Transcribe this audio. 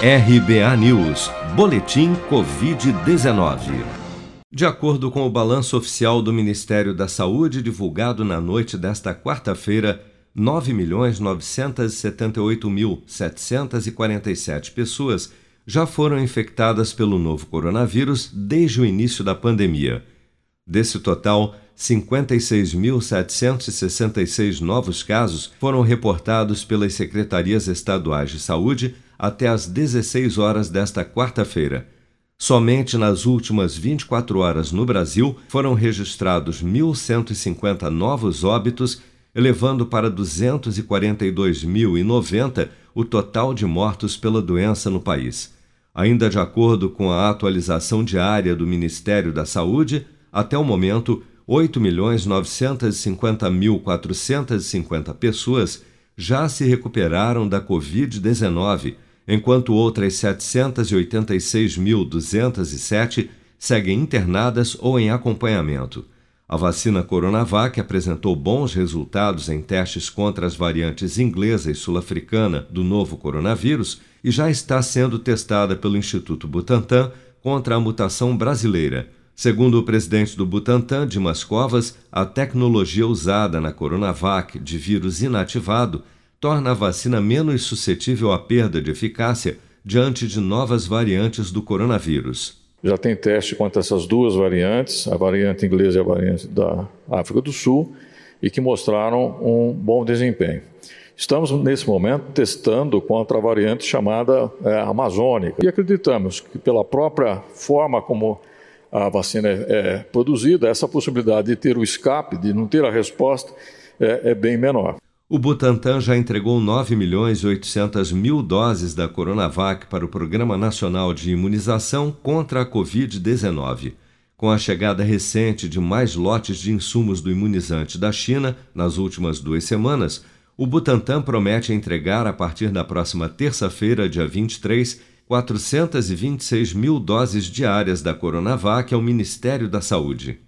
RBA News, Boletim Covid-19. De acordo com o balanço oficial do Ministério da Saúde divulgado na noite desta quarta-feira, 9.978.747 pessoas já foram infectadas pelo novo coronavírus desde o início da pandemia. Desse total, 56.766 novos casos foram reportados pelas secretarias estaduais de saúde até às 16 horas desta quarta-feira. Somente nas últimas 24 horas no Brasil foram registrados 1.150 novos óbitos, elevando para 242.090 o total de mortos pela doença no país. Ainda de acordo com a atualização diária do Ministério da Saúde, até o momento, 8.950.450 pessoas já se recuperaram da Covid-19 enquanto outras 786.207 seguem internadas ou em acompanhamento. A vacina Coronavac apresentou bons resultados em testes contra as variantes inglesa e sul-africana do novo coronavírus e já está sendo testada pelo Instituto Butantan contra a mutação brasileira. Segundo o presidente do Butantan, Dimas Covas, a tecnologia usada na Coronavac de vírus inativado torna a vacina menos suscetível à perda de eficácia diante de novas variantes do coronavírus. Já tem teste contra essas duas variantes, a variante inglesa e a variante da África do Sul, e que mostraram um bom desempenho. Estamos, nesse momento, testando contra a variante chamada é, amazônica. E acreditamos que, pela própria forma como a vacina é, é produzida, essa possibilidade de ter o escape, de não ter a resposta, é, é bem menor. O Butantan já entregou 9 milhões e 800 mil doses da Coronavac para o Programa Nacional de Imunização contra a Covid-19. Com a chegada recente de mais lotes de insumos do imunizante da China nas últimas duas semanas, o Butantan promete entregar a partir da próxima terça-feira, dia 23, 426 mil doses diárias da Coronavac ao Ministério da Saúde.